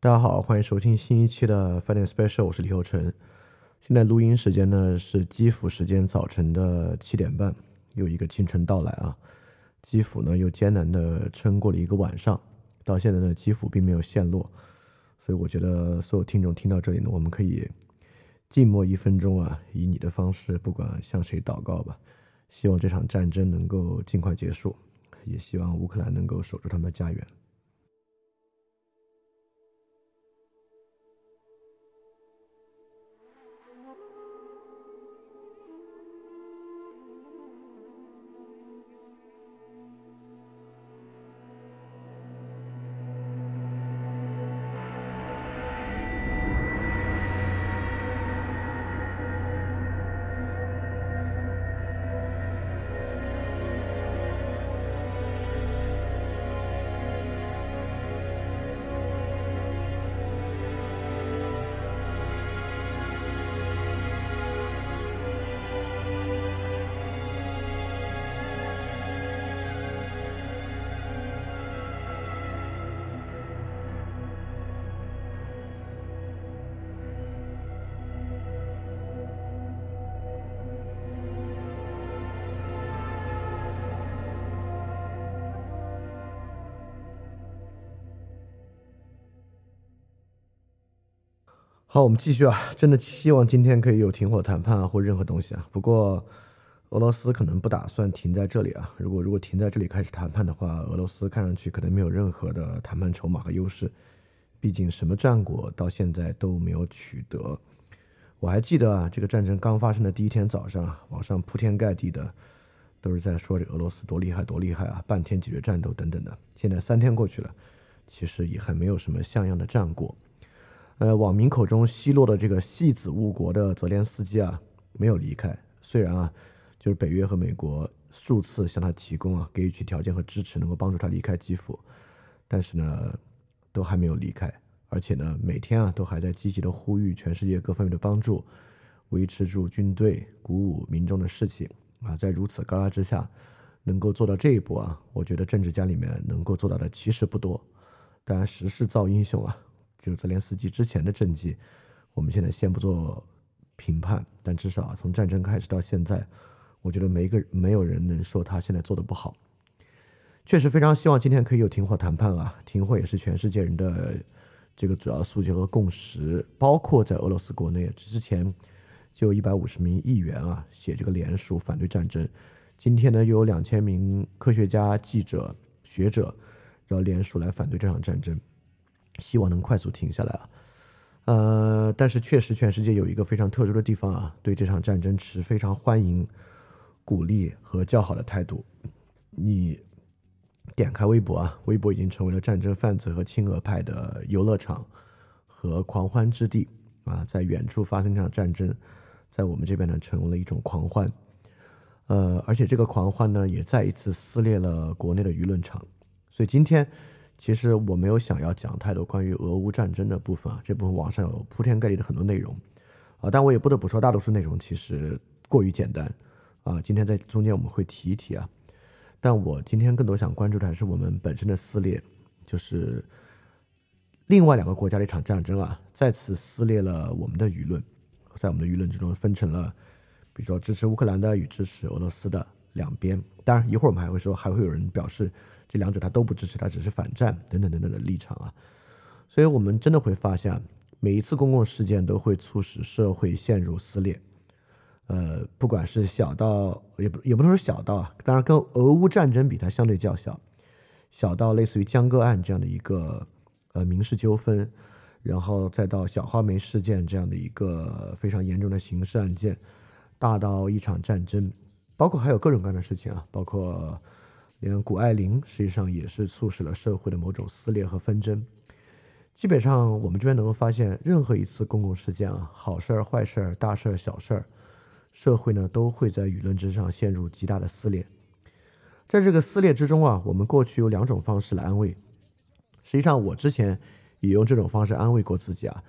大家好，欢迎收听新一期的饭店 special，我是李厚成。现在录音时间呢是基辅时间早晨的七点半，又一个清晨到来啊。基辅呢又艰难的撑过了一个晚上，到现在呢基辅并没有陷落，所以我觉得所有听众听到这里呢，我们可以静默一分钟啊，以你的方式，不管向谁祷告吧。希望这场战争能够尽快结束，也希望乌克兰能够守住他们的家园。好，我们继续啊！真的希望今天可以有停火谈判啊，或任何东西啊。不过，俄罗斯可能不打算停在这里啊。如果如果停在这里开始谈判的话，俄罗斯看上去可能没有任何的谈判筹码和优势。毕竟什么战果到现在都没有取得。我还记得啊，这个战争刚发生的第一天早上，网上铺天盖地的都是在说这俄罗斯多厉害多厉害啊，半天解决战斗等等的。现在三天过去了，其实也还没有什么像样的战果。呃，网民口中奚落的这个戏子误国的泽连斯基啊，没有离开。虽然啊，就是北约和美国数次向他提供啊，给予其条件和支持，能够帮助他离开基辅，但是呢，都还没有离开。而且呢，每天啊，都还在积极的呼吁全世界各方面的帮助，维持住军队，鼓舞民众的士气啊。在如此高压之下，能够做到这一步啊，我觉得政治家里面能够做到的其实不多。当然，时势造英雄啊。就是泽连斯基之前的政绩，我们现在先不做评判，但至少从战争开始到现在，我觉得没一个没有人能说他现在做的不好。确实非常希望今天可以有停火谈判啊！停火也是全世界人的这个主要诉求和共识，包括在俄罗斯国内，之前就有一百五十名议员啊写这个联署反对战争，今天呢又有两千名科学家、记者、学者要联署来反对这场战争。希望能快速停下来啊，呃，但是确实，全世界有一个非常特殊的地方啊，对这场战争持非常欢迎、鼓励和较好的态度。你点开微博啊，微博已经成为了战争贩子和亲俄派的游乐场和狂欢之地啊，在远处发生这场战争，在我们这边呢，成为了一种狂欢。呃，而且这个狂欢呢，也再一次撕裂了国内的舆论场。所以今天。其实我没有想要讲太多关于俄乌战争的部分啊，这部分网上有铺天盖地的很多内容，啊，但我也不得不说，大多数内容其实过于简单，啊，今天在中间我们会提一提啊，但我今天更多想关注的还是我们本身的撕裂，就是另外两个国家的一场战争啊，再次撕裂了我们的舆论，在我们的舆论之中分成了，比如说支持乌克兰的与支持俄罗斯的两边，当然一会儿我们还会说，还会有人表示。这两者他都不支持，他只是反战等等等等的立场啊，所以我们真的会发现，每一次公共事件都会促使社会陷入撕裂，呃，不管是小到也不也不能说小到啊，当然跟俄乌战争比它相对较小，小到类似于江歌案这样的一个呃民事纠纷，然后再到小花梅事件这样的一个非常严重的刑事案件，大到一场战争，包括还有各种各样的事情啊，包括。连谷爱凌实际上也是促使了社会的某种撕裂和纷争。基本上，我们这边能够发现，任何一次公共事件啊，好事儿、坏事儿、大事儿、小事儿，社会呢都会在舆论之上陷入极大的撕裂。在这个撕裂之中啊，我们过去有两种方式来安慰。实际上，我之前也用这种方式安慰过自己啊。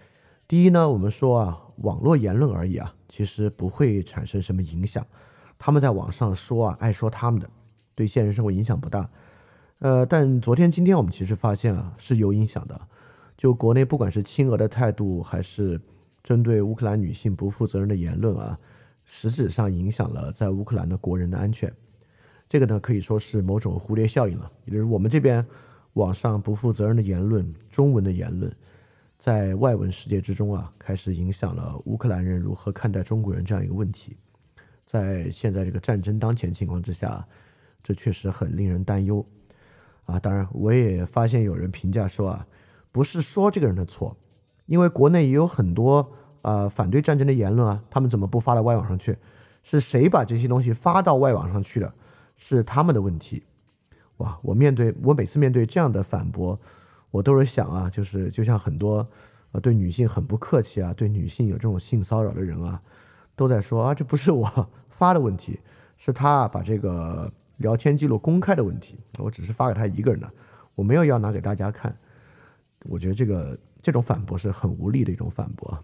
第一呢，我们说啊，网络言论而已啊，其实不会产生什么影响。他们在网上说啊，爱说他们的。对现实生活影响不大，呃，但昨天、今天我们其实发现啊是有影响的，就国内不管是亲俄的态度，还是针对乌克兰女性不负责任的言论啊，实质上影响了在乌克兰的国人的安全。这个呢，可以说是某种蝴蝶效应了，也就是我们这边网上不负责任的言论、中文的言论，在外文世界之中啊，开始影响了乌克兰人如何看待中国人这样一个问题。在现在这个战争当前情况之下，这确实很令人担忧啊！当然，我也发现有人评价说啊，不是说这个人的错，因为国内也有很多啊反对战争的言论啊，他们怎么不发到外网上去？是谁把这些东西发到外网上去的？是他们的问题，哇！我面对我每次面对这样的反驳，我都是想啊，就是就像很多呃对女性很不客气啊，对女性有这种性骚扰的人啊，都在说啊，这不是我发的问题，是他把这个聊天记录公开的问题。我只是发给他一个人的，我没有要拿给大家看。我觉得这个这种反驳是很无力的一种反驳。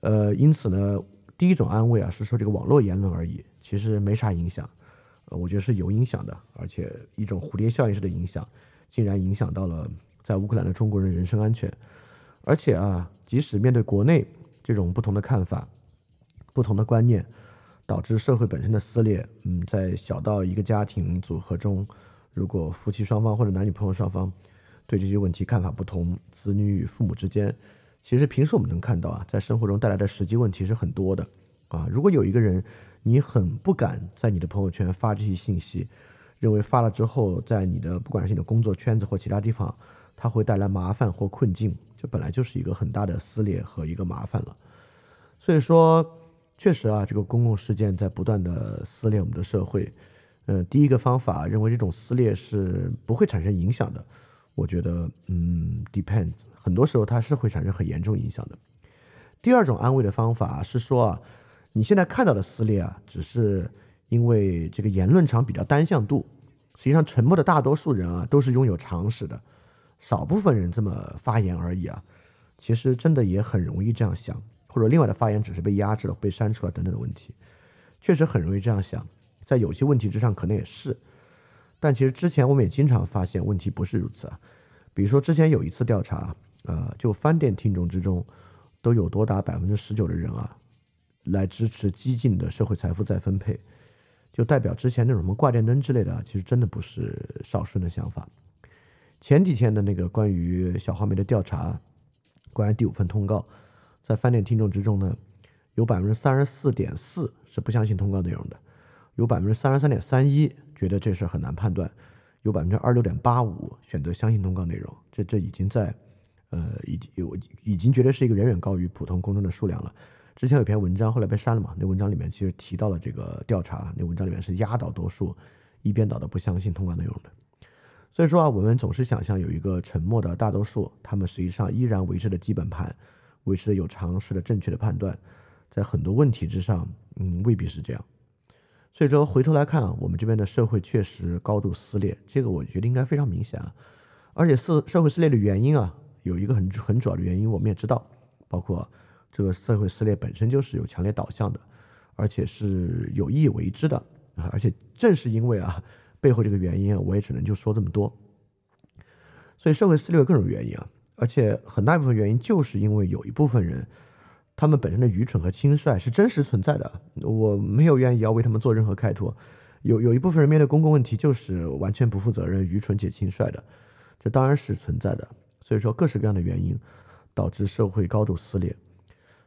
呃，因此呢，第一种安慰啊，是说这个网络言论而已，其实没啥影响。呃，我觉得是有影响的，而且一种蝴蝶效应式的影响，竟然影响到了在乌克兰的中国人人身安全。而且啊，即使面对国内这种不同的看法、不同的观念，导致社会本身的撕裂，嗯，在小到一个家庭组合中，如果夫妻双方或者男女朋友双方对这些问题看法不同，子女与父母之间，其实平时我们能看到啊，在生活中带来的实际问题是很多的啊。如果有一个人，你很不敢在你的朋友圈发这些信息，认为发了之后，在你的不管是你的工作圈子或其他地方，它会带来麻烦或困境，这本来就是一个很大的撕裂和一个麻烦了。所以说，确实啊，这个公共事件在不断的撕裂我们的社会。嗯，第一个方法认为这种撕裂是不会产生影响的，我觉得，嗯，depends，很多时候它是会产生很严重影响的。第二种安慰的方法是说啊。你现在看到的撕裂啊，只是因为这个言论场比较单向度。实际上，沉默的大多数人啊，都是拥有常识的，少部分人这么发言而已啊。其实真的也很容易这样想，或者另外的发言只是被压制了、被删除了等等的问题，确实很容易这样想。在有些问题之上可能也是，但其实之前我们也经常发现问题不是如此啊。比如说之前有一次调查，呃，就饭店听众之中，都有多达百分之十九的人啊。来支持激进的社会财富再分配，就代表之前那种什么挂电灯之类的，其实真的不是少数人的想法。前几天的那个关于小花梅的调查，关于第五份通告，在饭店听众之中呢，有百分之三十四点四是不相信通告内容的，有百分之三十三点三一觉得这事很难判断，有百分之二六点八五选择相信通告内容。这这已经在，呃，已经有已经觉得是一个远远高于普通公众的数量了。之前有篇文章，后来被删了嘛？那文章里面其实提到了这个调查，那文章里面是压倒多数一边倒的不相信通告内容的。所以说啊，我们总是想象有一个沉默的大多数，他们实际上依然维持着基本盘，维持着有常识的正确的判断，在很多问题之上，嗯，未必是这样。所以说回头来看啊，我们这边的社会确实高度撕裂，这个我觉得应该非常明显啊。而且社社会撕裂的原因啊，有一个很很主要的原因，我们也知道，包括。这个社会撕裂本身就是有强烈导向的，而且是有意为之的啊！而且正是因为啊背后这个原因，我也只能就说这么多。所以社会撕裂有各种原因啊，而且很大一部分原因就是因为有一部分人，他们本身的愚蠢和轻率是真实存在的。我没有愿意要为他们做任何开脱。有有一部分人面对公共问题就是完全不负责任、愚蠢且轻率的，这当然是存在的。所以说，各式各样的原因导致社会高度撕裂。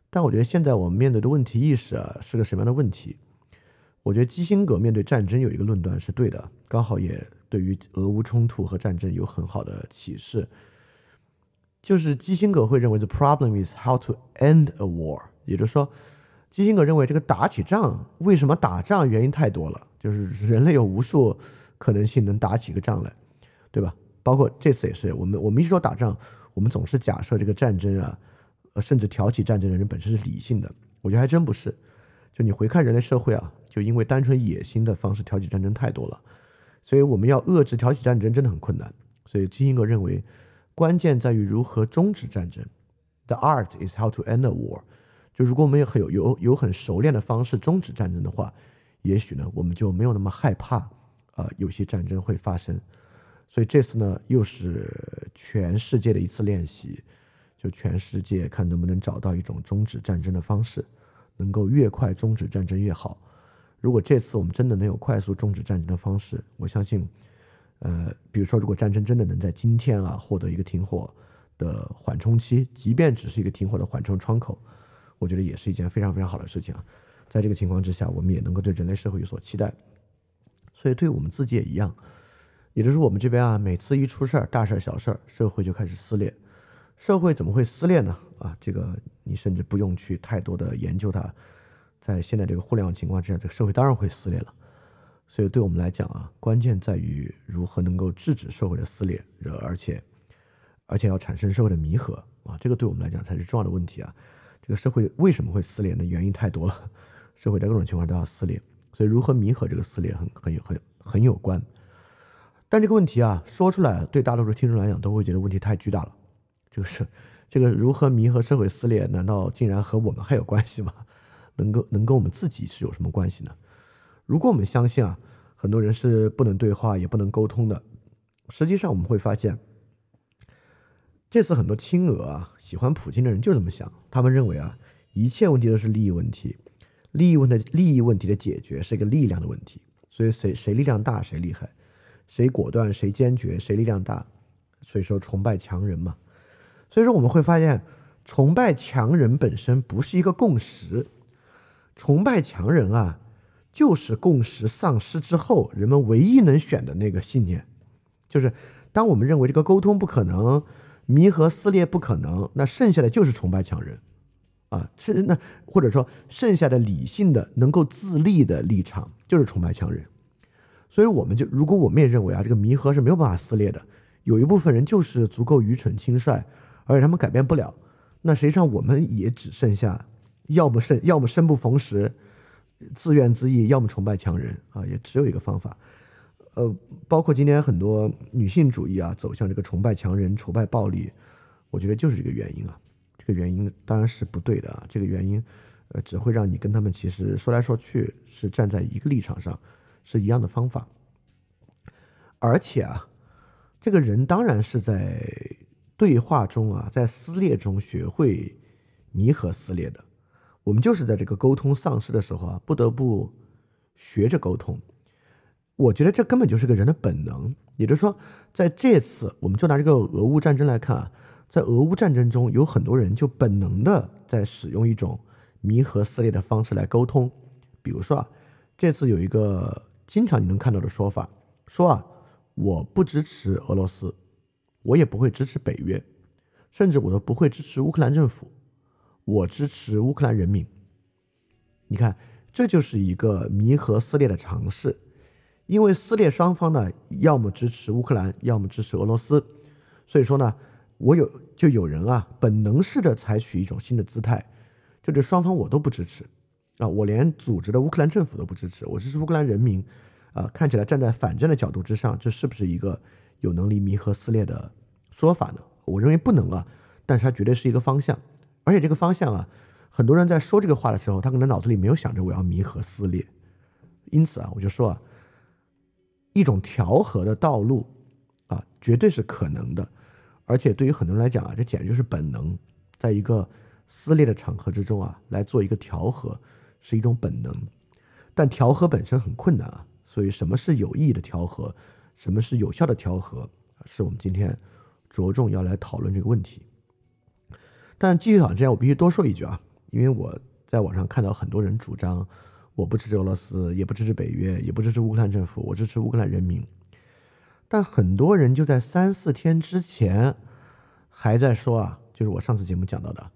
但我觉得现在我们面对的问题意识啊，是个什么样的问题？我觉得基辛格面对战争有一个论断是对的，刚好也对于俄乌冲突和战争有很好的启示。就是基辛格会认为，the problem is how to end a war，也就是说，基辛格认为这个打起仗，为什么打仗原因太多了，就是人类有无数可能性能打起个仗来，对吧？包括这次也是，我们我们一说打仗，我们总是假设这个战争啊。呃，甚至挑起战争的人本身是理性的，我觉得还真不是。就你回看人类社会啊，就因为单纯野心的方式挑起战争太多了，所以我们要遏制挑起战争真的很困难。所以基辛格认为，关键在于如何终止战争。The art is how to end a war。就如果我们有很有有有很熟练的方式终止战争的话，也许呢，我们就没有那么害怕啊，有些战争会发生。所以这次呢，又是全世界的一次练习。就全世界看能不能找到一种终止战争的方式，能够越快终止战争越好。如果这次我们真的能有快速终止战争的方式，我相信，呃，比如说如果战争真的能在今天啊获得一个停火的缓冲期，即便只是一个停火的缓冲窗口，我觉得也是一件非常非常好的事情啊。在这个情况之下，我们也能够对人类社会有所期待。所以对我们自己也一样，也就是我们这边啊，每次一出事儿，大事儿、小事儿，社会就开始撕裂。社会怎么会撕裂呢？啊，这个你甚至不用去太多的研究它。在现在这个互联网情况之下，这个社会当然会撕裂了。所以对我们来讲啊，关键在于如何能够制止社会的撕裂，而且而且要产生社会的弥合啊，这个对我们来讲才是重要的问题啊。这个社会为什么会撕裂呢？原因太多了，社会在各种情况都要撕裂，所以如何弥合这个撕裂很很有很很有关。但这个问题啊，说出来对大多数听众来讲都会觉得问题太巨大了。这个是这个如何弥合社会撕裂？难道竟然和我们还有关系吗？能够能跟我们自己是有什么关系呢？如果我们相信啊，很多人是不能对话也不能沟通的，实际上我们会发现，这次很多亲俄啊喜欢普京的人就这么想，他们认为啊，一切问题都是利益问题，利益问的利益问题的解决是一个力量的问题，所以谁谁力量大谁厉害，谁果断谁坚决谁力量大，所以说崇拜强人嘛。所以说我们会发现，崇拜强人本身不是一个共识，崇拜强人啊，就是共识丧失之后，人们唯一能选的那个信念，就是当我们认为这个沟通不可能，弥合撕裂不可能，那剩下的就是崇拜强人，啊，是那或者说剩下的理性的能够自立的立场就是崇拜强人，所以我们就如果我们也认为啊，这个弥合是没有办法撕裂的，有一部分人就是足够愚蠢轻率。而且他们改变不了，那实际上我们也只剩下，要么生，要么生不逢时，自怨自艾，要么崇拜强人啊，也只有一个方法。呃，包括今天很多女性主义啊，走向这个崇拜强人、崇拜暴力，我觉得就是这个原因啊。这个原因当然是不对的啊，这个原因，呃，只会让你跟他们其实说来说去是站在一个立场上，是一样的方法。而且啊，这个人当然是在。对话中啊，在撕裂中学会弥合撕裂的，我们就是在这个沟通丧失的时候啊，不得不学着沟通。我觉得这根本就是个人的本能。也就是说，在这次，我们就拿这个俄乌战争来看啊，在俄乌战争中，有很多人就本能的在使用一种弥合撕裂的方式来沟通。比如说啊，这次有一个经常你能看到的说法，说啊，我不支持俄罗斯。我也不会支持北约，甚至我都不会支持乌克兰政府，我支持乌克兰人民。你看，这就是一个弥合撕裂的尝试，因为撕裂双方呢，要么支持乌克兰，要么支持俄罗斯，所以说呢，我有就有人啊，本能式的采取一种新的姿态，就是双方我都不支持啊，我连组织的乌克兰政府都不支持，我支持乌克兰人民啊，看起来站在反战的角度之上，这是不是一个？有能力弥合撕裂的说法呢？我认为不能啊，但是它绝对是一个方向，而且这个方向啊，很多人在说这个话的时候，他可能脑子里没有想着我要弥合撕裂，因此啊，我就说啊，一种调和的道路啊，绝对是可能的，而且对于很多人来讲啊，这简直就是本能，在一个撕裂的场合之中啊，来做一个调和是一种本能，但调和本身很困难啊，所以什么是有意义的调和？什么是有效的调和？是我们今天着重要来讨论这个问题。但继续讨论之前，我必须多说一句啊，因为我在网上看到很多人主张，我不支持俄罗斯，也不支持北约，也不支持乌克兰政府，我支持乌克兰人民。但很多人就在三四天之前还在说啊，就是我上次节目讲到的，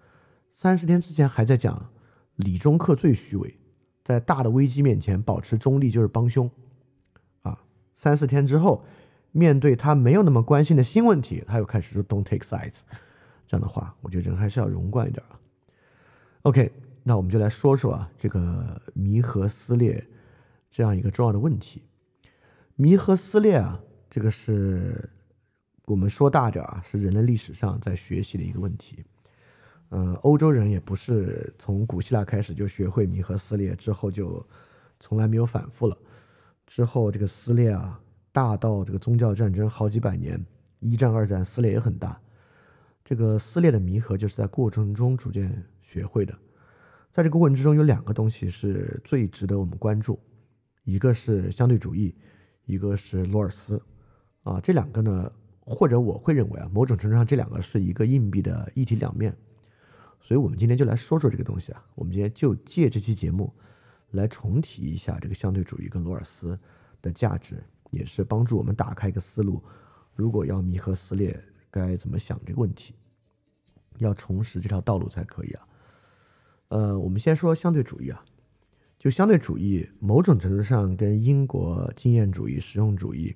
三十天之前还在讲李中克最虚伪，在大的危机面前保持中立就是帮凶。啊三四天之后，面对他没有那么关心的新问题，他又开始说 “Don't take sides” 这样的话，我觉得人还是要容贯一点啊。OK，那我们就来说说啊，这个弥合撕裂这样一个重要的问题。弥合撕裂啊，这个是我们说大点啊，是人类历史上在学习的一个问题。呃，欧洲人也不是从古希腊开始就学会弥合撕裂，之后就从来没有反复了。之后，这个撕裂啊，大到这个宗教战争好几百年，一战、二战撕裂也很大。这个撕裂的弥合就是在过程中逐渐学会的。在这个过程之中，有两个东西是最值得我们关注，一个是相对主义，一个是罗尔斯。啊，这两个呢，或者我会认为啊，某种程度上这两个是一个硬币的一体两面。所以我们今天就来说说这个东西啊。我们今天就借这期节目来重提一下这个相对主义跟罗尔斯的价值，也是帮助我们打开一个思路。如果要弥合撕裂，该怎么想这个问题？要重拾这条道路才可以啊。呃，我们先说相对主义啊，就相对主义某种程度上跟英国经验主义、实用主义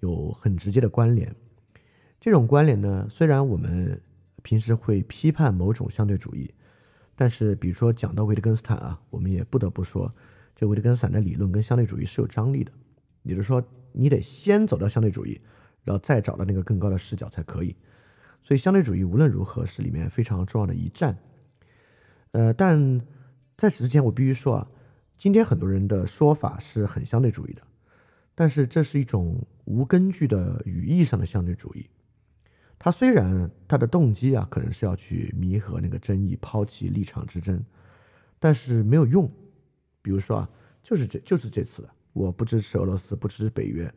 有很直接的关联。这种关联呢，虽然我们平时会批判某种相对主义，但是比如说讲到维特根斯坦啊，我们也不得不说，这维特根斯坦的理论跟相对主义是有张力的。也就是说，你得先走到相对主义。要再找到那个更高的视角才可以，所以相对主义无论如何是里面非常重要的一站。呃，但在此之前，我必须说啊，今天很多人的说法是很相对主义的，但是这是一种无根据的语义上的相对主义。它虽然它的动机啊，可能是要去弥合那个争议，抛弃立场之争，但是没有用。比如说啊，就是这就是这次，我不支持俄罗斯，不支持北约。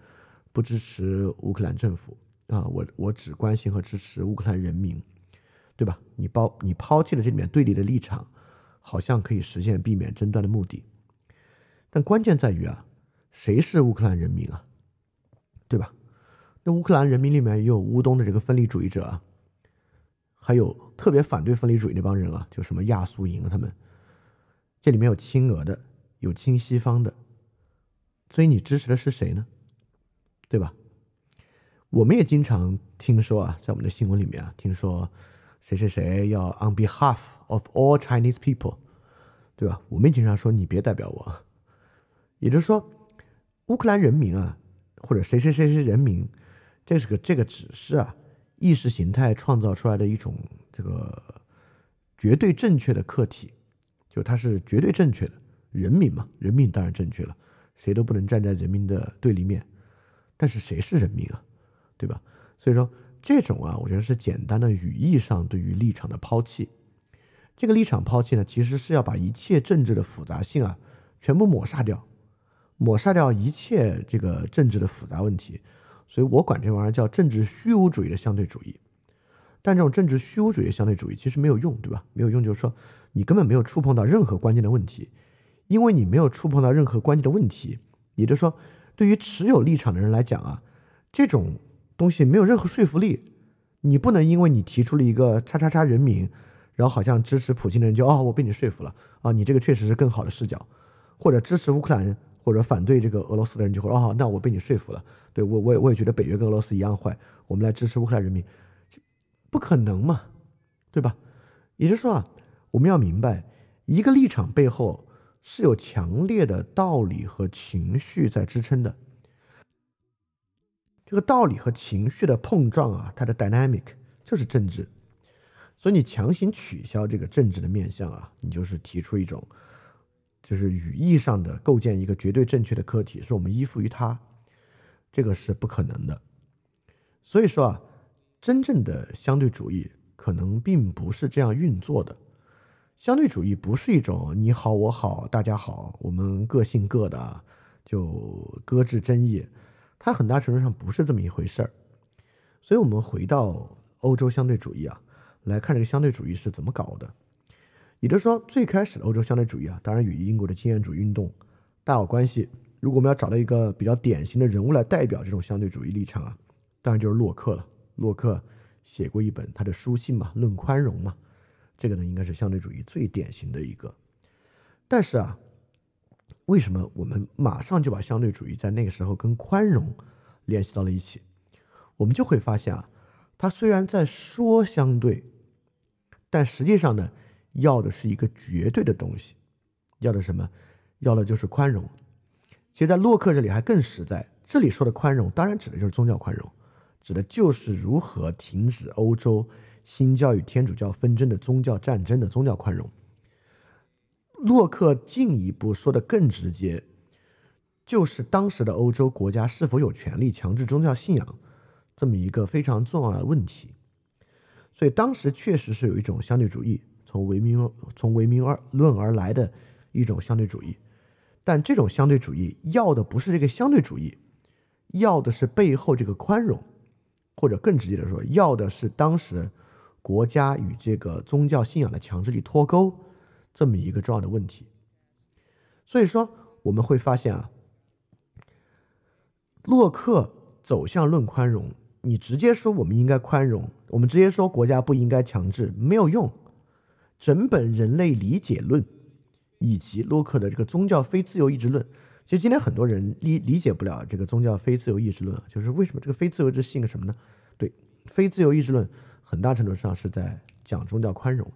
不支持乌克兰政府啊，我我只关心和支持乌克兰人民，对吧？你包你抛弃了这里面对立的立场，好像可以实现避免争端的目的，但关键在于啊，谁是乌克兰人民啊？对吧？那乌克兰人民里面也有乌东的这个分离主义者啊，还有特别反对分离主义那帮人啊，就什么亚速营啊他们，这里面有亲俄的，有亲西方的，所以你支持的是谁呢？对吧？我们也经常听说啊，在我们的新闻里面啊，听说谁谁谁要 on behalf of all Chinese people，对吧？我们也经常说你别代表我，也就是说，乌克兰人民啊，或者谁谁谁谁人民，这是个这个只是啊意识形态创造出来的一种这个绝对正确的客体，就它是绝对正确的人民嘛，人民当然正确了，谁都不能站在人民的对立面。但是谁是人民啊，对吧？所以说这种啊，我觉得是简单的语义上对于立场的抛弃。这个立场抛弃呢，其实是要把一切政治的复杂性啊全部抹杀掉，抹杀掉一切这个政治的复杂问题。所以我管这玩意儿叫政治虚无主义的相对主义。但这种政治虚无主义的相对主义其实没有用，对吧？没有用就是说你根本没有触碰到任何关键的问题，因为你没有触碰到任何关键的问题，也就是说。对于持有立场的人来讲啊，这种东西没有任何说服力。你不能因为你提出了一个叉叉叉人民，然后好像支持普京的人就哦，我被你说服了啊，你这个确实是更好的视角，或者支持乌克兰或者反对这个俄罗斯的人就会哦，那我被你说服了。对我我也我也觉得北约跟俄罗斯一样坏，我们来支持乌克兰人民，不可能嘛，对吧？也就是说啊，我们要明白一个立场背后。是有强烈的道理和情绪在支撑的。这个道理和情绪的碰撞啊，它的 dynamic 就是政治。所以你强行取消这个政治的面向啊，你就是提出一种，就是语义上的构建一个绝对正确的客体，说我们依附于它，这个是不可能的。所以说啊，真正的相对主义可能并不是这样运作的。相对主义不是一种你好我好大家好，我们各信各的，就搁置争议，它很大程度上不是这么一回事儿。所以，我们回到欧洲相对主义啊，来看这个相对主义是怎么搞的。也就是说，最开始的欧洲相对主义啊，当然与英国的经验主义运动大有关系。如果我们要找到一个比较典型的人物来代表这种相对主义立场啊，当然就是洛克了。洛克写过一本他的书信嘛，《论宽容》嘛。这个呢，应该是相对主义最典型的一个。但是啊，为什么我们马上就把相对主义在那个时候跟宽容联系到了一起？我们就会发现啊，它虽然在说相对，但实际上呢，要的是一个绝对的东西，要的什么？要的就是宽容。其实，在洛克这里还更实在，这里说的宽容，当然指的就是宗教宽容，指的就是如何停止欧洲。新教与天主教纷争的宗教战争的宗教宽容，洛克进一步说的更直接，就是当时的欧洲国家是否有权利强制宗教信仰这么一个非常重要的问题。所以当时确实是有一种相对主义，从唯名从唯名而论而来的一种相对主义。但这种相对主义要的不是这个相对主义，要的是背后这个宽容，或者更直接的说，要的是当时国家与这个宗教信仰的强制力脱钩这么一个重要的问题。所以说，我们会发现啊，洛克走向论宽容，你直接说我们应该宽容，我们直接说国家不应该强制，没有用。整本人类理解论。以及洛克的这个宗教非自由意志论，其实今天很多人理理解不了这个宗教非自由意志论，就是为什么这个非自由意志信个什么呢？对，非自由意志论很大程度上是在讲宗教宽容，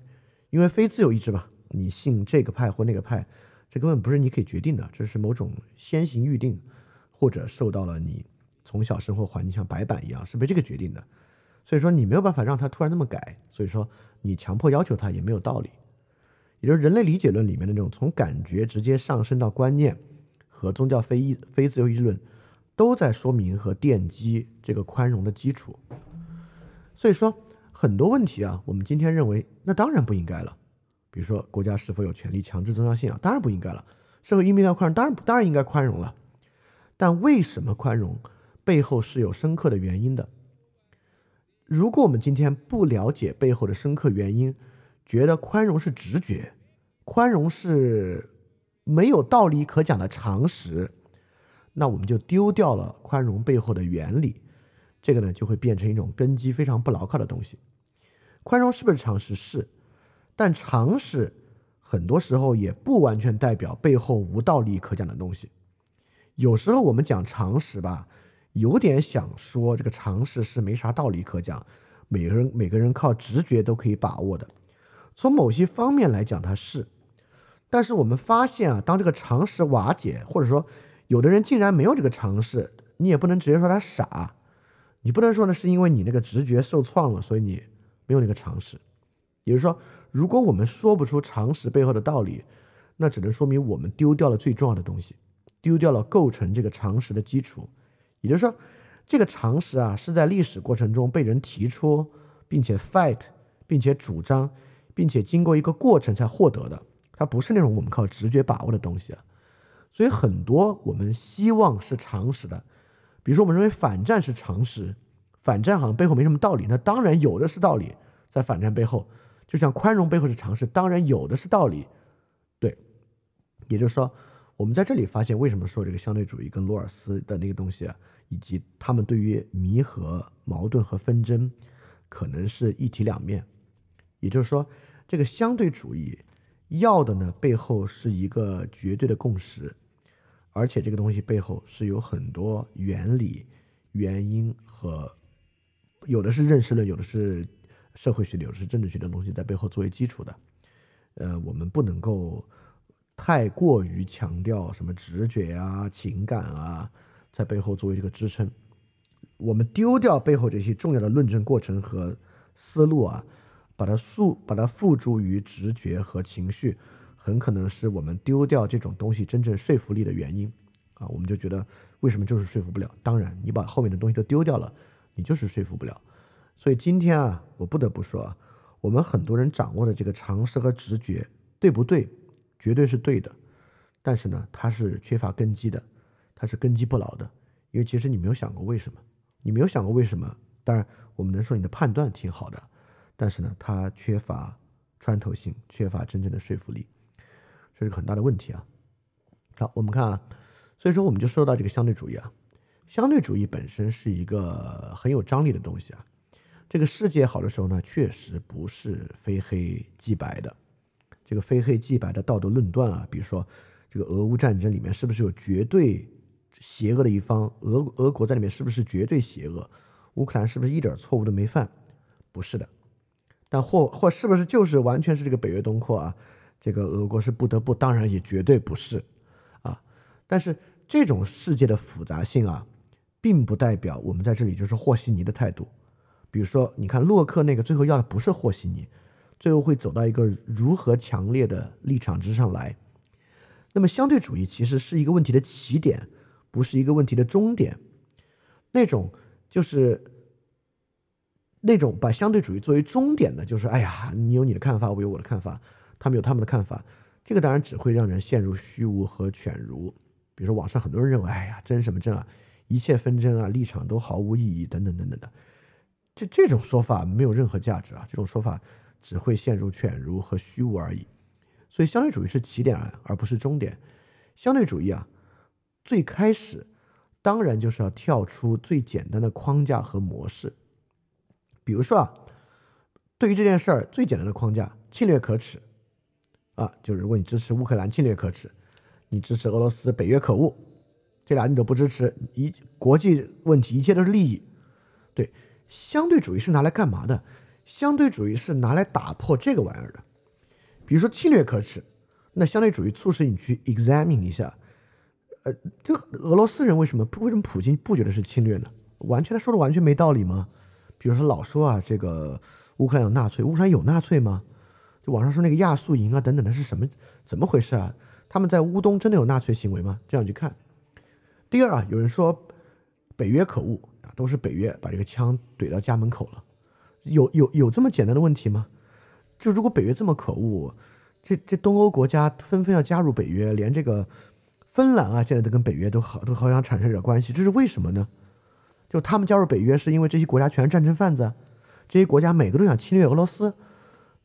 因为非自由意志嘛，你信这个派或那个派，这根本不是你可以决定的，这是某种先行预定，或者受到了你从小生活环境像白板一样是被这个决定的，所以说你没有办法让他突然那么改，所以说你强迫要求他也没有道理。也就是人类理解论里面的那种从感觉直接上升到观念和宗教非意非自由意志论，都在说明和奠基这个宽容的基础。所以说很多问题啊，我们今天认为那当然不应该了。比如说国家是否有权利强制宗教信仰，当然不应该了。社会应不应该宽容，当然当然应该宽容了。但为什么宽容背后是有深刻的原因的？如果我们今天不了解背后的深刻原因，觉得宽容是直觉，宽容是没有道理可讲的常识，那我们就丢掉了宽容背后的原理，这个呢就会变成一种根基非常不牢靠的东西。宽容是不是常识？是，但常识很多时候也不完全代表背后无道理可讲的东西。有时候我们讲常识吧，有点想说这个常识是没啥道理可讲，每个人每个人靠直觉都可以把握的。从某些方面来讲，它是，但是我们发现啊，当这个常识瓦解，或者说有的人竟然没有这个常识，你也不能直接说他傻，你不能说呢是因为你那个直觉受创了，所以你没有那个常识。也就是说，如果我们说不出常识背后的道理，那只能说明我们丢掉了最重要的东西，丢掉了构成这个常识的基础。也就是说，这个常识啊是在历史过程中被人提出，并且 fight，并且主张。并且经过一个过程才获得的，它不是那种我们靠直觉把握的东西啊。所以很多我们希望是常识的，比如说我们认为反战是常识，反战好像背后没什么道理，那当然有的是道理在反战背后。就像宽容背后是常识，当然有的是道理。对，也就是说，我们在这里发现为什么说这个相对主义跟罗尔斯的那个东西啊，以及他们对于弥合矛盾和纷争，可能是一体两面。也就是说。这个相对主义要的呢，背后是一个绝对的共识，而且这个东西背后是有很多原理、原因和有的是认识论，有的是社会学，有的是政治学的东西在背后作为基础的。呃，我们不能够太过于强调什么直觉啊、情感啊，在背后作为这个支撑。我们丢掉背后这些重要的论证过程和思路啊。把它诉，把它付诸于直觉和情绪，很可能是我们丢掉这种东西真正说服力的原因啊！我们就觉得为什么就是说服不了？当然，你把后面的东西都丢掉了，你就是说服不了。所以今天啊，我不得不说啊，我们很多人掌握的这个常识和直觉，对不对？绝对是对的，但是呢，它是缺乏根基的，它是根基不牢的，因为其实你没有想过为什么，你没有想过为什么。当然，我们能说你的判断挺好的。但是呢，它缺乏穿透性，缺乏真正的说服力，这是很大的问题啊。好，我们看啊，所以说我们就说到这个相对主义啊，相对主义本身是一个很有张力的东西啊。这个世界好的时候呢，确实不是非黑即白的。这个非黑即白的道德论断啊，比如说这个俄乌战争里面是不是有绝对邪恶的一方？俄俄国在里面是不是绝对邪恶？乌克兰是不是一点错误都没犯？不是的。但或或是不是就是完全是这个北约东扩啊？这个俄国是不得不，当然也绝对不是啊。但是这种世界的复杂性啊，并不代表我们在这里就是和稀泥的态度。比如说，你看洛克那个最后要的不是和稀泥，最后会走到一个如何强烈的立场之上来。那么相对主义其实是一个问题的起点，不是一个问题的终点。那种就是。那种把相对主义作为终点的，就是哎呀，你有你的看法，我有我的看法，他们有他们的看法，这个当然只会让人陷入虚无和犬儒。比如说网上很多人认为，哎呀，争什么争啊，一切纷争啊，立场都毫无意义，等等等等的，这这种说法没有任何价值啊，这种说法只会陷入犬儒和虚无而已。所以相对主义是起点而不是终点。相对主义啊，最开始当然就是要跳出最简单的框架和模式。比如说啊，对于这件事儿最简单的框架，侵略可耻啊，就是如果你支持乌克兰侵略可耻，你支持俄罗斯北约可恶，这俩你都不支持，一国际问题一切都是利益。对，相对主义是拿来干嘛的？相对主义是拿来打破这个玩意儿的。比如说侵略可耻，那相对主义促使你去 examine 一下，呃，这俄罗斯人为什么为什么普京不觉得是侵略呢？完全他说的完全没道理吗？比如说老说啊，这个乌克兰有纳粹，乌克兰有纳粹吗？就网上说那个亚速营啊等等的是什么？怎么回事啊？他们在乌东真的有纳粹行为吗？这样去看。第二啊，有人说北约可恶啊，都是北约把这个枪怼到家门口了，有有有这么简单的问题吗？就如果北约这么可恶，这这东欧国家纷纷要加入北约，连这个芬兰啊现在都跟北约都好都好想产生点关系，这是为什么呢？就他们加入北约是因为这些国家全是战争贩子，这些国家每个都想侵略俄罗斯，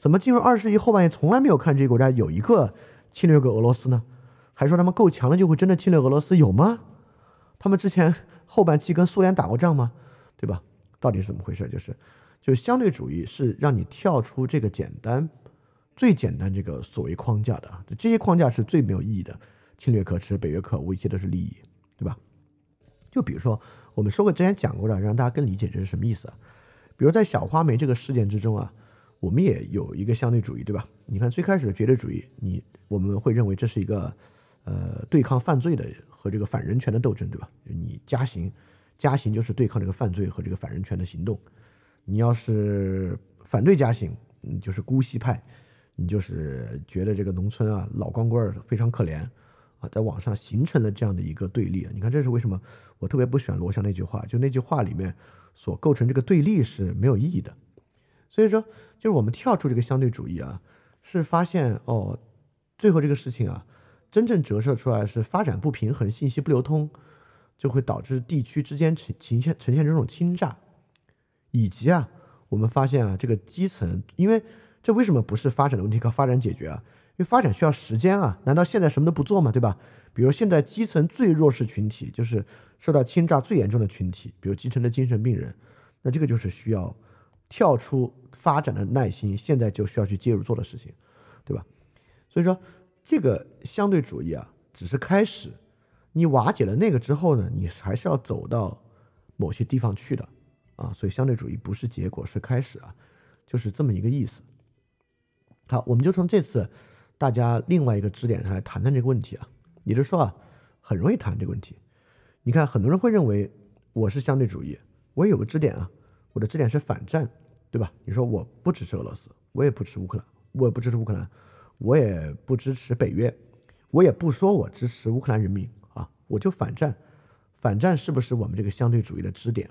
怎么进入二十世纪后半叶从来没有看这些国家有一个侵略过俄罗斯呢？还说他们够强了就会真的侵略俄罗斯有吗？他们之前 后半期跟苏联打过仗吗？对吧？到底是怎么回事？就是就是相对主义是让你跳出这个简单最简单这个所谓框架的，这些框架是最没有意义的，侵略可耻，北约可恶，一切都是利益，对吧？就比如说。我们说过之前讲过的，让大家更理解这是什么意思啊？比如在小花梅这个事件之中啊，我们也有一个相对主义，对吧？你看最开始的绝对主义，你我们会认为这是一个呃对抗犯罪的和这个反人权的斗争，对吧？你加刑，加刑就是对抗这个犯罪和这个反人权的行动。你要是反对加刑，你就是姑息派，你就是觉得这个农村啊老光棍非常可怜。啊，在网上形成了这样的一个对立！你看，这是为什么我特别不喜欢罗翔那句话，就那句话里面所构成这个对立是没有意义的。所以说，就是我们跳出这个相对主义啊，是发现哦，最后这个事情啊，真正折射出来是发展不平衡、信息不流通，就会导致地区之间呈呈现呈现这种侵诈，以及啊，我们发现啊，这个基层，因为这为什么不是发展的问题靠发展解决啊？因为发展需要时间啊，难道现在什么都不做吗？对吧？比如现在基层最弱势群体，就是受到侵诈最严重的群体，比如基层的精神病人，那这个就是需要跳出发展的耐心，现在就需要去介入做的事情，对吧？所以说，这个相对主义啊，只是开始，你瓦解了那个之后呢，你还是要走到某些地方去的啊。所以相对主义不是结果，是开始啊，就是这么一个意思。好，我们就从这次。大家另外一个支点上来谈谈这个问题啊，也就是说啊，很容易谈这个问题。你看，很多人会认为我是相对主义，我有个支点啊，我的支点是反战，对吧？你说我不支持俄罗斯，我也不支持乌克兰，我也不支持乌克兰，我也不支持北约，我也不说我支持乌克兰人民啊，我就反战。反战是不是我们这个相对主义的支点？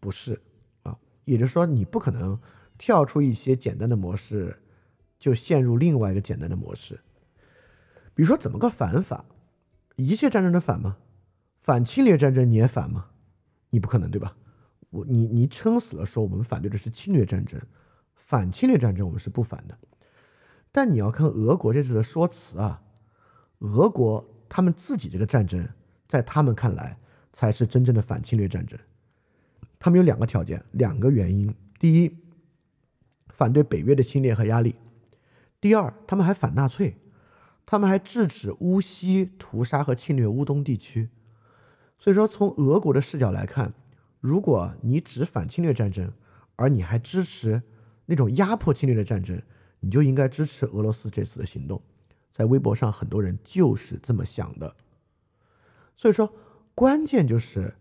不是啊，也就是说，你不可能跳出一些简单的模式。就陷入另外一个简单的模式，比如说怎么个反法？一切战争的反吗？反侵略战争你也反吗？你不可能对吧？我你你撑死了说我们反对的是侵略战争，反侵略战争我们是不反的。但你要看俄国这次的说辞啊，俄国他们自己这个战争，在他们看来才是真正的反侵略战争。他们有两个条件，两个原因：第一，反对北约的侵略和压力。第二，他们还反纳粹，他们还制止乌西屠杀和侵略乌东地区。所以说，从俄国的视角来看，如果你只反侵略战争，而你还支持那种压迫侵略的战争，你就应该支持俄罗斯这次的行动。在微博上，很多人就是这么想的。所以说，关键就是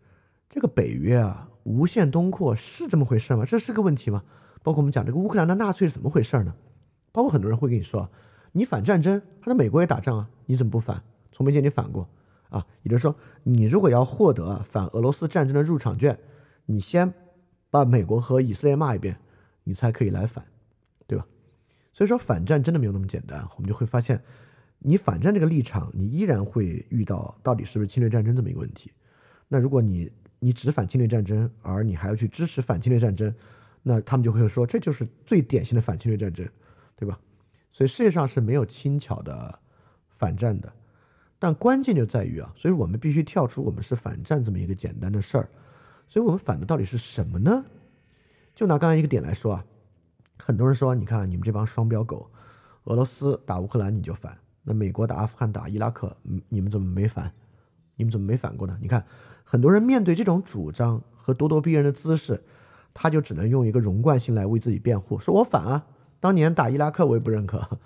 这个北约啊，无限东扩是这么回事吗？这是个问题吗？包括我们讲这个乌克兰的纳粹是怎么回事呢？包括很多人会跟你说，你反战争，他说美国也打仗啊，你怎么不反？从没见你反过啊。也就是说，你如果要获得反俄罗斯战争的入场券，你先把美国和以色列骂一遍，你才可以来反，对吧？所以说反战真的没有那么简单。我们就会发现，你反战这个立场，你依然会遇到到底是不是侵略战争这么一个问题。那如果你你只反侵略战争，而你还要去支持反侵略战争，那他们就会说这就是最典型的反侵略战争，对吧？所以世界上是没有轻巧的反战的，但关键就在于啊，所以我们必须跳出我们是反战这么一个简单的事儿。所以我们反的到底是什么呢？就拿刚才一个点来说啊，很多人说，你看你们这帮双标狗，俄罗斯打乌克兰你就反，那美国打阿富汗打伊拉克，你们怎么没反？你们怎么没反过呢？你看。很多人面对这种主张和咄咄逼人的姿势，他就只能用一个容贯性来为自己辩护，说我反啊，当年打伊拉克我也不认可。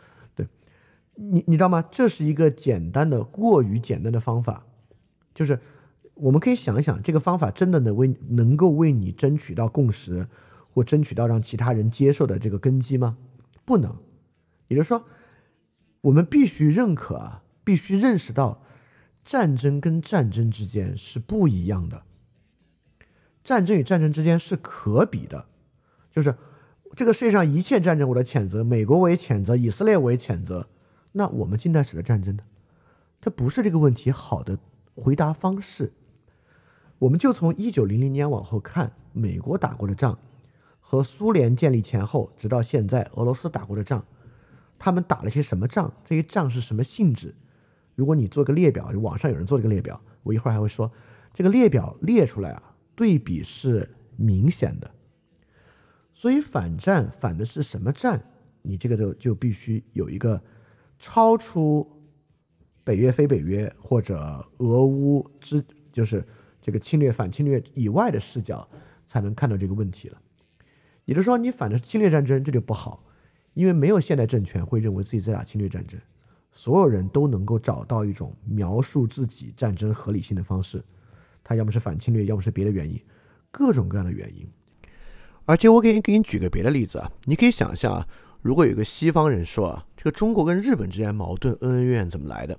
你，你知道吗？这是一个简单的、过于简单的方法，就是我们可以想一想，这个方法真的能为能够为你争取到共识，或争取到让其他人接受的这个根基吗？不能。也就是说，我们必须认可，必须认识到。战争跟战争之间是不一样的，战争与战争之间是可比的，就是这个世界上一切战争我都谴责，美国我也谴责，以色列我也谴责。那我们近代史的战争呢？这不是这个问题好的回答方式。我们就从一九零零年往后看，美国打过的仗和苏联建立前后直到现在俄罗斯打过的仗，他们打了些什么仗？这些仗是什么性质？如果你做个列表，网上有人做这个列表，我一会儿还会说，这个列表列出来啊，对比是明显的。所以反战反的是什么战？你这个就就必须有一个超出北约非北约或者俄乌之，就是这个侵略反侵略以外的视角，才能看到这个问题了。也就是说，你反的是侵略战争，这就不好，因为没有现代政权会认为自己在打侵略战争。所有人都能够找到一种描述自己战争合理性的方式，他要么是反侵略，要么是别的原因，各种各样的原因。而且我给你给你举个别的例子啊，你可以想象啊，如果有个西方人说啊，这个中国跟日本之间矛盾恩恩怨怨怎么来的？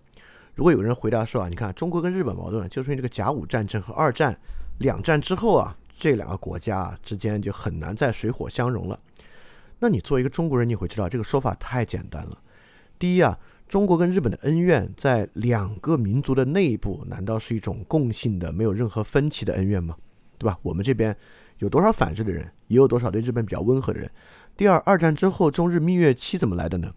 如果有人回答说啊，你看中国跟日本矛盾，就是因为这个甲午战争和二战两战之后啊，这两个国家之间就很难再水火相融了。那你作为一个中国人，你会知道这个说法太简单了。第一啊。中国跟日本的恩怨，在两个民族的内部，难道是一种共性的、没有任何分歧的恩怨吗？对吧？我们这边有多少反日的人，也有多少对日本比较温和的人。第二，二战之后中日蜜月期怎么来的呢？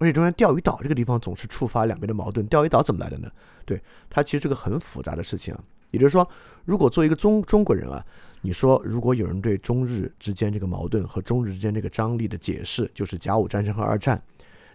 而且中间钓鱼岛这个地方总是触发两边的矛盾，钓鱼岛怎么来的呢？对，它其实是个很复杂的事情啊。也就是说，如果做一个中中国人啊，你说如果有人对中日之间这个矛盾和中日之间这个张力的解释，就是甲午战争和二战。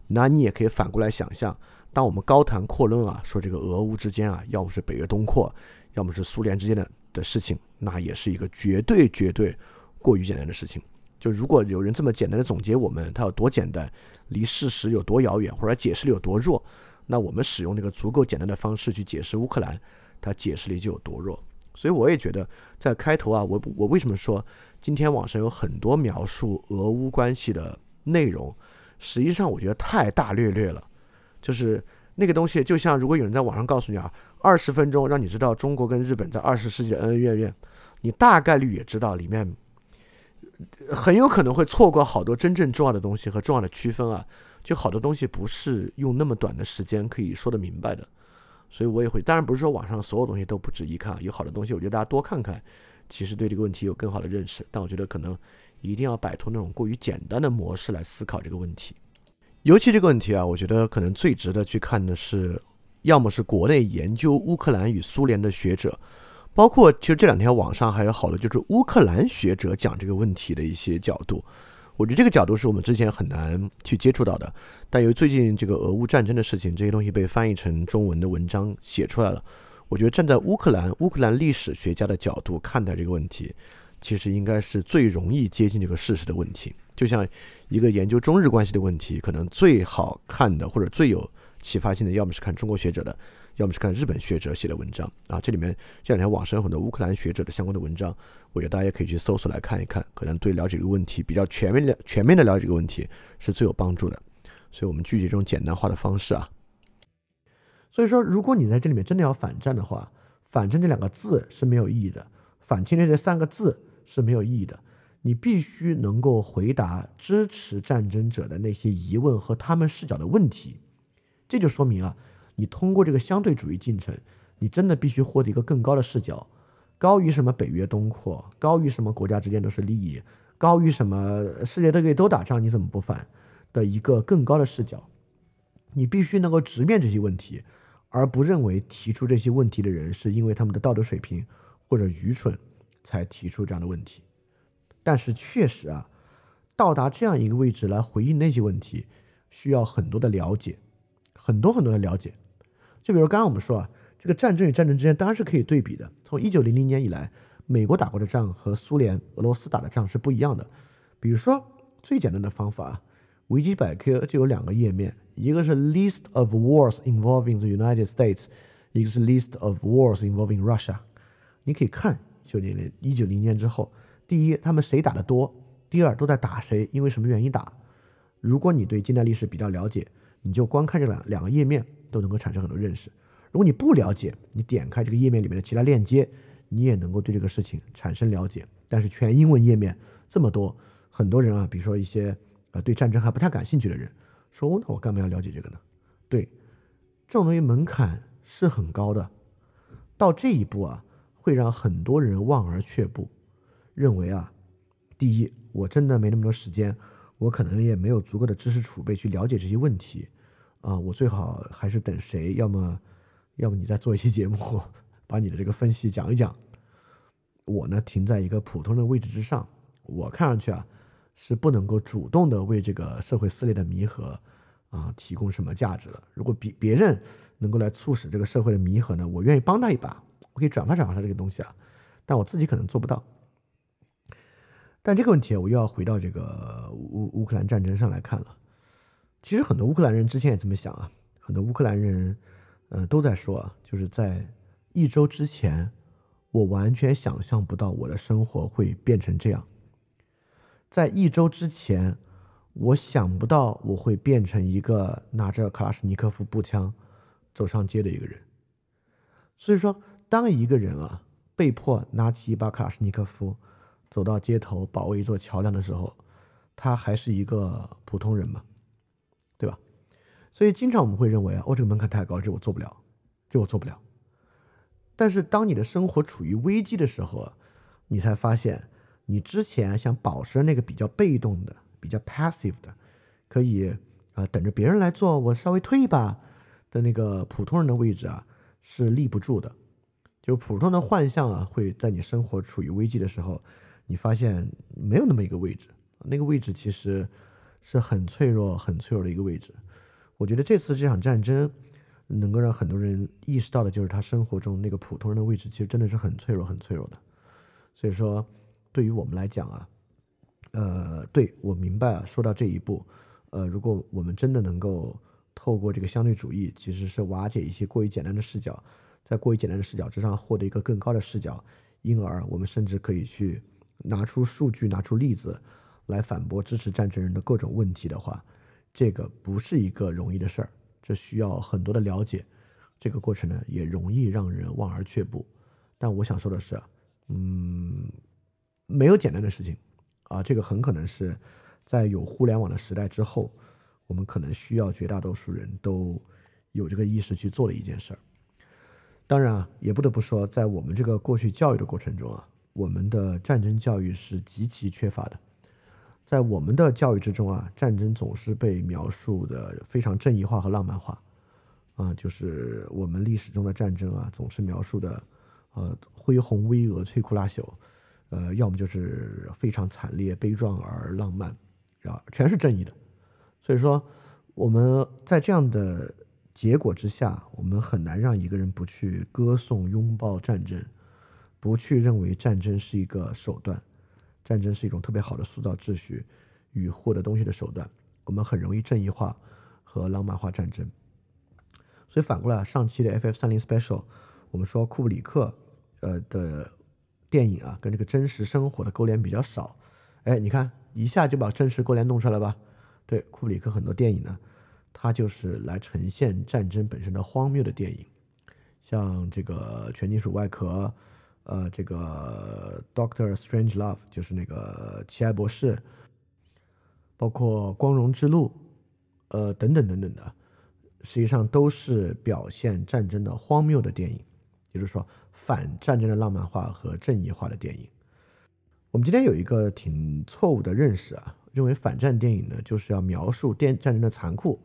那你也可以反过来想象，当我们高谈阔论啊，说这个俄乌之间啊，要么是北约东扩，要么是苏联之间的的事情，那也是一个绝对绝对过于简单的事情。就如果有人这么简单的总结我们，它有多简单，离事实有多遥远，或者解释力有多弱，那我们使用那个足够简单的方式去解释乌克兰，它解释力就有多弱。所以我也觉得，在开头啊，我我为什么说今天网上有很多描述俄乌关系的内容？实际上我觉得太大略略了，就是那个东西，就像如果有人在网上告诉你啊，二十分钟让你知道中国跟日本在二十世纪的恩恩怨怨，你大概率也知道里面很有可能会错过好多真正重要的东西和重要的区分啊，就好多东西不是用那么短的时间可以说得明白的，所以我也会，当然不是说网上所有东西都不值一看，有好的东西我觉得大家多看看，其实对这个问题有更好的认识，但我觉得可能。一定要摆脱那种过于简单的模式来思考这个问题，尤其这个问题啊，我觉得可能最值得去看的是，要么是国内研究乌克兰与苏联的学者，包括其实这两天网上还有好多就是乌克兰学者讲这个问题的一些角度，我觉得这个角度是我们之前很难去接触到的，但由于最近这个俄乌战争的事情，这些东西被翻译成中文的文章写出来了，我觉得站在乌克兰乌克兰历史学家的角度看待这个问题。其实应该是最容易接近这个事实的问题，就像一个研究中日关系的问题，可能最好看的或者最有启发性的，要么是看中国学者的，要么是看日本学者写的文章啊。这里面这两天网上有很多乌克兰学者的相关的文章，我觉得大家可以去搜索来看一看，可能对了解这个问题比较全面的、全面的了解这个问题是最有帮助的。所以，我们拒绝这种简单化的方式啊。所以说，如果你在这里面真的要反战的话，反战这两个字是没有意义的，反侵略这三个字。是没有意义的。你必须能够回答支持战争者的那些疑问和他们视角的问题。这就说明啊，你通过这个相对主义进程，你真的必须获得一个更高的视角，高于什么北约东扩，高于什么国家之间都是利益，高于什么世界都可以都打仗，你怎么不反的一个更高的视角。你必须能够直面这些问题，而不认为提出这些问题的人是因为他们的道德水平或者愚蠢才提出这样的问题。但是确实啊，到达这样一个位置来回应那些问题，需要很多的了解，很多很多的了解。就比如刚刚我们说啊，这个战争与战争之间当然是可以对比的。从一九零零年以来，美国打过的仗和苏联、俄罗斯打的仗是不一样的。比如说最简单的方法，维基百科就有两个页面，一个是 List of Wars Involving the United States，一个是 List of Wars Involving Russia。你可以看九零零一九零年之后。第一，他们谁打的多？第二，都在打谁？因为什么原因打？如果你对近代历史比较了解，你就光看这两两个页面都能够产生很多认识。如果你不了解，你点开这个页面里面的其他链接，你也能够对这个事情产生了解。但是全英文页面这么多，很多人啊，比如说一些呃对战争还不太感兴趣的人，说那我干嘛要了解这个呢？对，这种东西门槛是很高的，到这一步啊，会让很多人望而却步。认为啊，第一，我真的没那么多时间，我可能也没有足够的知识储备去了解这些问题，啊，我最好还是等谁，要么，要么你再做一期节目，把你的这个分析讲一讲。我呢，停在一个普通的位置之上，我看上去啊，是不能够主动的为这个社会撕裂的弥合啊提供什么价值的。如果别别人能够来促使这个社会的弥合呢，我愿意帮他一把，我可以转发转发他这个东西啊，但我自己可能做不到。但这个问题，我又要回到这个乌乌克兰战争上来看了。其实很多乌克兰人之前也这么想啊，很多乌克兰人，呃，都在说啊，就是在一周之前，我完全想象不到我的生活会变成这样。在一周之前，我想不到我会变成一个拿着卡拉什尼科夫步枪走上街的一个人。所以说，当一个人啊被迫拿起一把卡拉什尼科夫，走到街头保卫一座桥梁的时候，他还是一个普通人嘛，对吧？所以经常我们会认为啊，哦，这个门槛太高，这我做不了，这我做不了。但是当你的生活处于危机的时候，你才发现，你之前想保持那个比较被动的、比较 passive 的，可以啊等着别人来做，我稍微退一把的那个普通人的位置啊，是立不住的。就普通的幻象啊，会在你生活处于危机的时候。你发现没有那么一个位置，那个位置其实是很脆弱、很脆弱的一个位置。我觉得这次这场战争能够让很多人意识到的，就是他生活中那个普通人的位置，其实真的是很脆弱、很脆弱的。所以说，对于我们来讲啊，呃，对我明白啊，说到这一步，呃，如果我们真的能够透过这个相对主义，其实是瓦解一些过于简单的视角，在过于简单的视角之上获得一个更高的视角，因而我们甚至可以去。拿出数据，拿出例子来反驳支持战争人的各种问题的话，这个不是一个容易的事儿，这需要很多的了解。这个过程呢，也容易让人望而却步。但我想说的是，嗯，没有简单的事情啊。这个很可能是在有互联网的时代之后，我们可能需要绝大多数人都有这个意识去做的一件事儿。当然啊，也不得不说，在我们这个过去教育的过程中啊。我们的战争教育是极其缺乏的，在我们的教育之中啊，战争总是被描述的非常正义化和浪漫化，啊，就是我们历史中的战争啊，总是描述的，呃，恢宏巍峨、摧枯拉朽，呃，要么就是非常惨烈、悲壮而浪漫，啊，全是正义的。所以说，我们在这样的结果之下，我们很难让一个人不去歌颂、拥抱战争。不去认为战争是一个手段，战争是一种特别好的塑造秩序与获得东西的手段。我们很容易正义化和浪漫化战争。所以反过来，上期的 FF 三零 Special，我们说库布里克呃的电影啊，跟这个真实生活的勾连比较少。哎，你看一下就把真实勾连弄出来吧？对，库布里克很多电影呢，它就是来呈现战争本身的荒谬的电影，像这个全金属外壳。呃，这个 Doctor Strange Love 就是那个奇爱博士，包括光荣之路，呃，等等等等的，实际上都是表现战争的荒谬的电影，也就是说反战争的浪漫化和正义化的电影。我们今天有一个挺错误的认识啊，认为反战电影呢就是要描述电战争的残酷。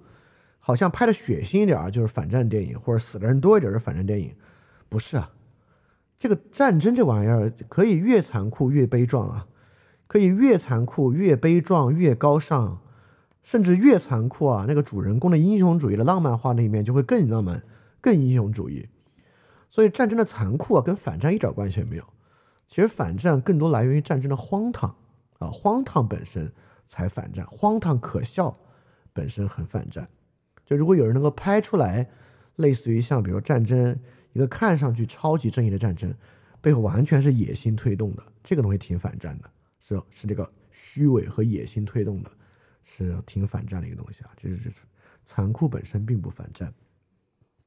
好像拍的血腥一点儿就是反战电影，或者死的人多一点是反战电影，不是啊？这个战争这玩意儿可以越残酷越悲壮啊，可以越残酷越悲壮越高尚，甚至越残酷啊，那个主人公的英雄主义的浪漫化那一面就会更浪漫、更英雄主义。所以战争的残酷啊，跟反战一点关系也没有。其实反战更多来源于战争的荒唐啊，荒唐本身才反战，荒唐可笑本身很反战。就如果有人能够拍出来，类似于像比如战争一个看上去超级正义的战争，背后完全是野心推动的，这个东西挺反战的，是是这个虚伪和野心推动的，是挺反战的一个东西啊。就是是残酷本身并不反战。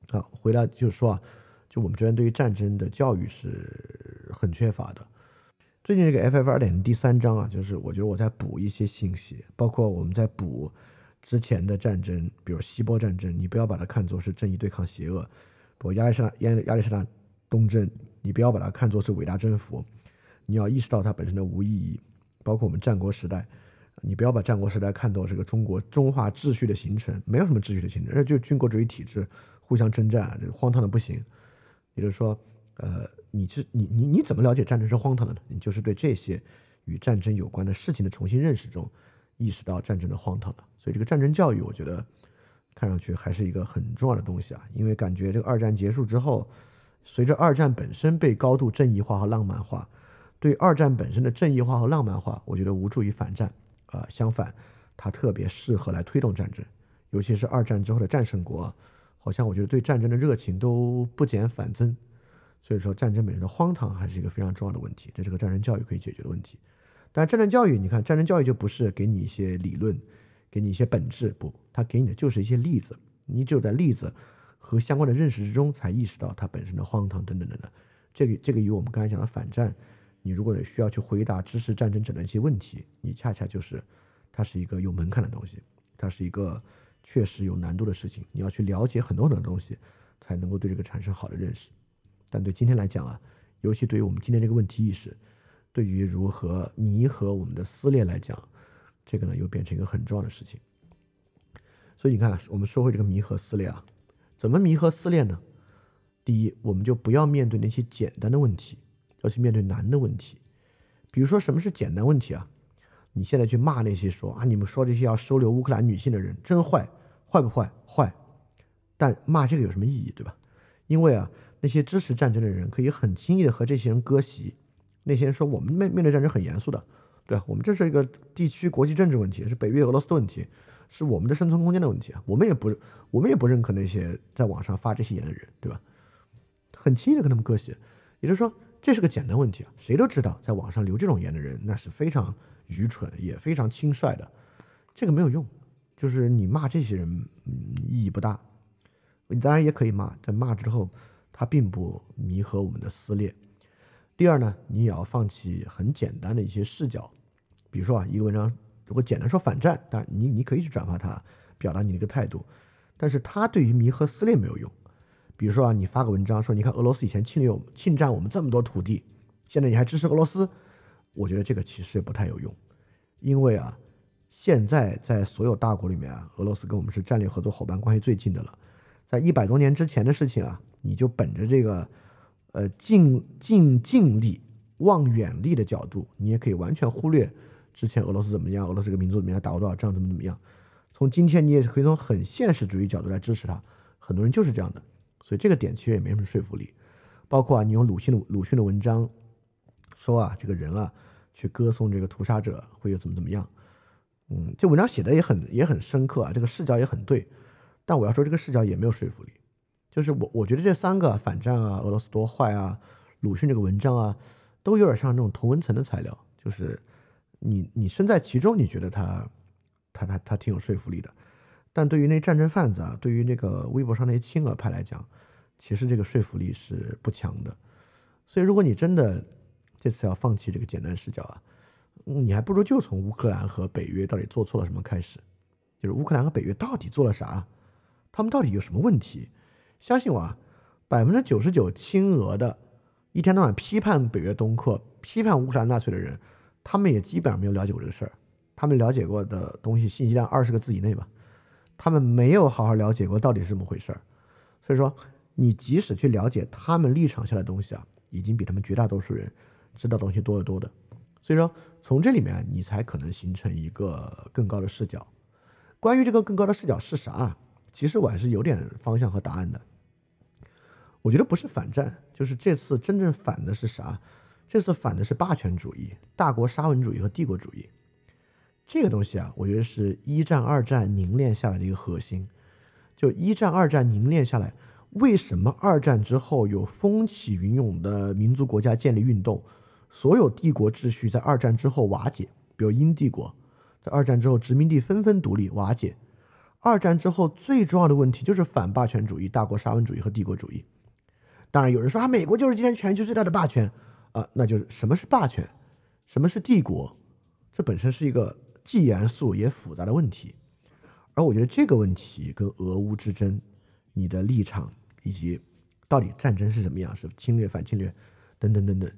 好，回来就是说啊，就我们这边对于战争的教育是很缺乏的。最近这个 FF 二点零第三章啊，就是我觉得我在补一些信息，包括我们在补。之前的战争，比如希波战争，你不要把它看作是正义对抗邪恶；，不，亚历山大亚亚历山大东征，你不要把它看作是伟大征服，你要意识到它本身的无意义。包括我们战国时代，你不要把战国时代看作这个中国中华秩序的形成，没有什么秩序的形成，那就军国主义体制互相征战，荒唐的不行。也就是说，呃，你是你你你怎么了解战争是荒唐的呢？你就是对这些与战争有关的事情的重新认识中。意识到战争的荒唐了，所以这个战争教育，我觉得看上去还是一个很重要的东西啊。因为感觉这个二战结束之后，随着二战本身被高度正义化和浪漫化，对二战本身的正义化和浪漫化，我觉得无助于反战啊。相反，它特别适合来推动战争，尤其是二战之后的战胜国，好像我觉得对战争的热情都不减反增。所以说，战争本身的荒唐还是一个非常重要的问题，这是个战争教育可以解决的问题。但战争教育，你看，战争教育就不是给你一些理论，给你一些本质，不，他给你的就是一些例子。你只有在例子和相关的认识之中，才意识到它本身的荒唐等等等等。这个这个与我们刚才讲的反战，你如果需要去回答知识战争整的一些问题，你恰恰就是它是一个有门槛的东西，它是一个确实有难度的事情。你要去了解很多很多东西，才能够对这个产生好的认识。但对今天来讲啊，尤其对于我们今天这个问题意识。对于如何弥合我们的撕裂来讲，这个呢又变成一个很重要的事情。所以你看，我们说回这个弥合撕裂啊，怎么弥合撕裂呢？第一，我们就不要面对那些简单的问题，要去面对难的问题。比如说，什么是简单问题啊？你现在去骂那些说啊，你们说这些要收留乌克兰女性的人真坏，坏不坏？坏。但骂这个有什么意义，对吧？因为啊，那些支持战争的人可以很轻易的和这些人割席。那些人说我们面面对战争很严肃的，对我们这是一个地区国际政治问题，是北约俄罗斯的问题，是我们的生存空间的问题啊。我们也不我们也不认可那些在网上发这些言的人，对吧？很轻易的跟他们割席，也就是说这是个简单问题啊。谁都知道在网上留这种言的人那是非常愚蠢也非常轻率的，这个没有用，就是你骂这些人嗯意义不大。你当然也可以骂，但骂之后他并不弥合我们的撕裂。第二呢，你也要放弃很简单的一些视角，比如说啊，一个文章如果简单说反战，当然你你可以去转发它，表达你的一个态度，但是它对于弥合撕裂没有用。比如说啊，你发个文章说，你看俄罗斯以前侵略我们、侵占我们这么多土地，现在你还支持俄罗斯，我觉得这个其实也不太有用，因为啊，现在在所有大国里面啊，俄罗斯跟我们是战略合作伙伴关系最近的了，在一百多年之前的事情啊，你就本着这个。呃，近近近力望远力的角度，你也可以完全忽略之前俄罗斯怎么样，俄罗斯这个民族怎么样，打过多少仗，怎么怎么样。从今天，你也是可以从很现实主义角度来支持他。很多人就是这样的，所以这个点其实也没什么说服力。包括啊，你用鲁迅的鲁迅的文章说啊，这个人啊，去歌颂这个屠杀者会有怎么怎么样。嗯，这文章写的也很也很深刻啊，这个视角也很对。但我要说，这个视角也没有说服力。就是我，我觉得这三个反战啊，俄罗斯多坏啊，鲁迅这个文章啊，都有点像那种同文层的材料。就是你你身在其中，你觉得他他他他挺有说服力的，但对于那战争贩子啊，对于那个微博上那些亲俄派来讲，其实这个说服力是不强的。所以，如果你真的这次要放弃这个简单视角啊，你还不如就从乌克兰和北约到底做错了什么开始，就是乌克兰和北约到底做了啥，他们到底有什么问题？相信我啊，百分之九十九亲俄的，一天到晚批判北约东扩、批判乌克兰纳粹的人，他们也基本上没有了解过这个事儿。他们了解过的东西信息量二十个字以内吧，他们没有好好了解过到底是怎么回事儿。所以说，你即使去了解他们立场下的东西啊，已经比他们绝大多数人知道东西多得多的。所以说，从这里面你才可能形成一个更高的视角。关于这个更高的视角是啥？其实我还是有点方向和答案的。我觉得不是反战，就是这次真正反的是啥？这次反的是霸权主义、大国沙文主义和帝国主义。这个东西啊，我觉得是一战、二战凝练下来的一个核心。就一战、二战凝练下来，为什么二战之后有风起云涌的民族国家建立运动？所有帝国秩序在二战之后瓦解，比如英帝国，在二战之后殖民地纷纷独立瓦解。二战之后最重要的问题就是反霸权主义、大国沙文主义和帝国主义。当然有人说啊，美国就是今天全球最大的霸权啊，那就是什么是霸权，什么是帝国？这本身是一个。既严肃也复杂的问题，而我觉得这个问题跟俄乌之争、你的立场以及到底战争是什么样，是侵略反侵略等等等等，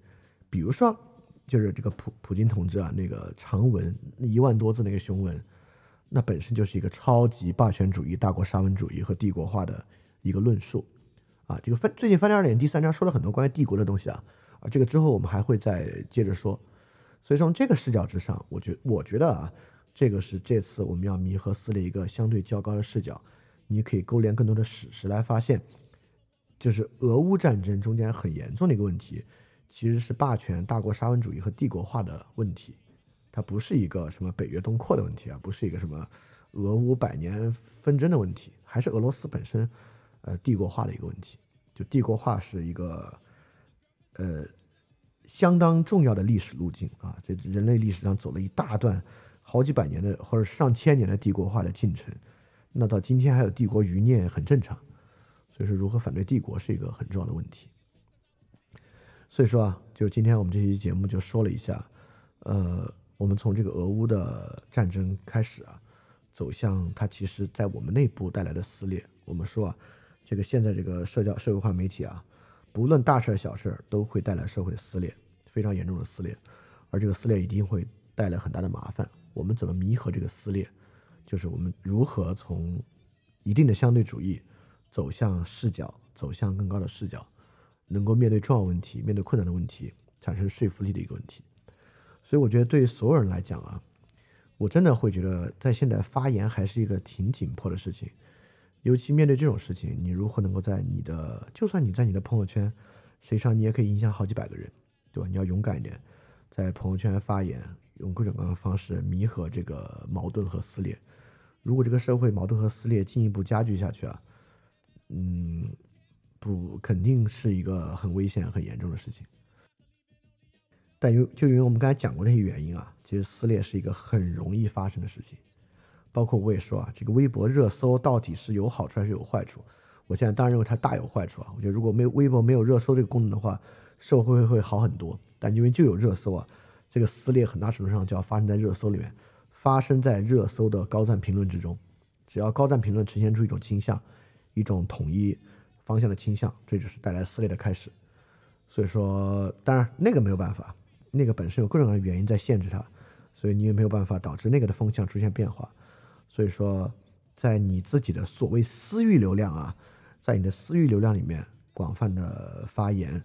比如说就是这个普普京同志啊，那个长文一万多字那个雄文，那本身就是一个超级霸权主义、大国沙文主义和帝国化的一个论述啊。这个翻最近翻二点第三章说了很多关于帝国的东西啊，这个之后我们还会再接着说。所以从这个视角之上，我觉我觉得啊，这个是这次我们要弥合撕裂一个相对较高的视角。你可以勾连更多的史实来发现，就是俄乌战争中间很严重的一个问题，其实是霸权、大国沙文主义和帝国化的问题。它不是一个什么北约东扩的问题啊，不是一个什么俄乌百年纷争的问题，还是俄罗斯本身呃帝国化的一个问题。就帝国化是一个呃。相当重要的历史路径啊，这人类历史上走了一大段好几百年的或者上千年的帝国化的进程，那到今天还有帝国余孽很正常，所以说如何反对帝国是一个很重要的问题。所以说啊，就今天我们这期节目就说了一下，呃，我们从这个俄乌的战争开始啊，走向它其实在我们内部带来的撕裂。我们说啊，这个现在这个社交社会化媒体啊。不论大事小事都会带来社会的撕裂，非常严重的撕裂，而这个撕裂一定会带来很大的麻烦。我们怎么弥合这个撕裂？就是我们如何从一定的相对主义走向视角，走向更高的视角，能够面对重要问题、面对困难的问题，产生说服力的一个问题。所以，我觉得对于所有人来讲啊，我真的会觉得在现在发言还是一个挺紧迫的事情。尤其面对这种事情，你如何能够在你的，就算你在你的朋友圈，实际上你也可以影响好几百个人，对吧？你要勇敢一点，在朋友圈发言，用各种各样的方式弥合这个矛盾和撕裂。如果这个社会矛盾和撕裂进一步加剧下去啊，嗯，不，肯定是一个很危险、很严重的事情。但由就因为我们刚才讲过那些原因啊，其实撕裂是一个很容易发生的事情。包括我也说啊，这个微博热搜到底是有好处还是有坏处？我现在当然认为它大有坏处啊。我觉得如果没有微博没有热搜这个功能的话，社会会好很多。但因为就有热搜啊，这个撕裂很大程度上就要发生在热搜里面，发生在热搜的高赞评论之中。只要高赞评论呈现出一种倾向，一种统一方向的倾向，这就是带来撕裂的开始。所以说，当然那个没有办法，那个本身有各种各样的原因在限制它，所以你也没有办法导致那个的风向出现变化。所以说，在你自己的所谓私域流量啊，在你的私域流量里面广泛的发言，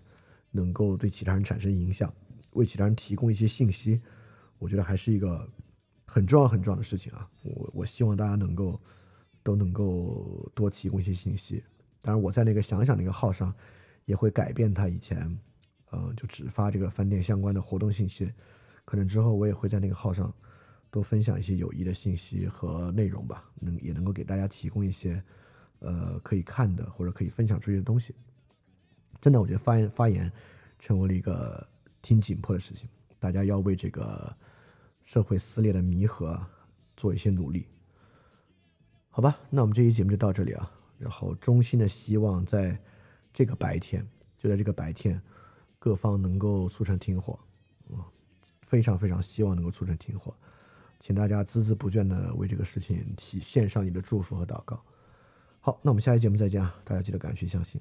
能够对其他人产生影响，为其他人提供一些信息，我觉得还是一个很重要很重要的事情啊。我我希望大家能够都能够多提供一些信息。当然，我在那个想想那个号上也会改变他以前，嗯，就只发这个饭店相关的活动信息，可能之后我也会在那个号上。多分享一些有益的信息和内容吧，能也能够给大家提供一些，呃，可以看的或者可以分享出去的东西。真的，我觉得发言发言成为了一个挺紧迫的事情，大家要为这个社会撕裂的弥合做一些努力。好吧，那我们这期节目就到这里啊。然后衷心的希望在这个白天，就在这个白天，各方能够促成停火，嗯，非常非常希望能够促成停火，请大家孜孜不倦的为这个事情提献上你的祝福和祷告。好，那我们下期节目再见啊！大家记得敢去相信。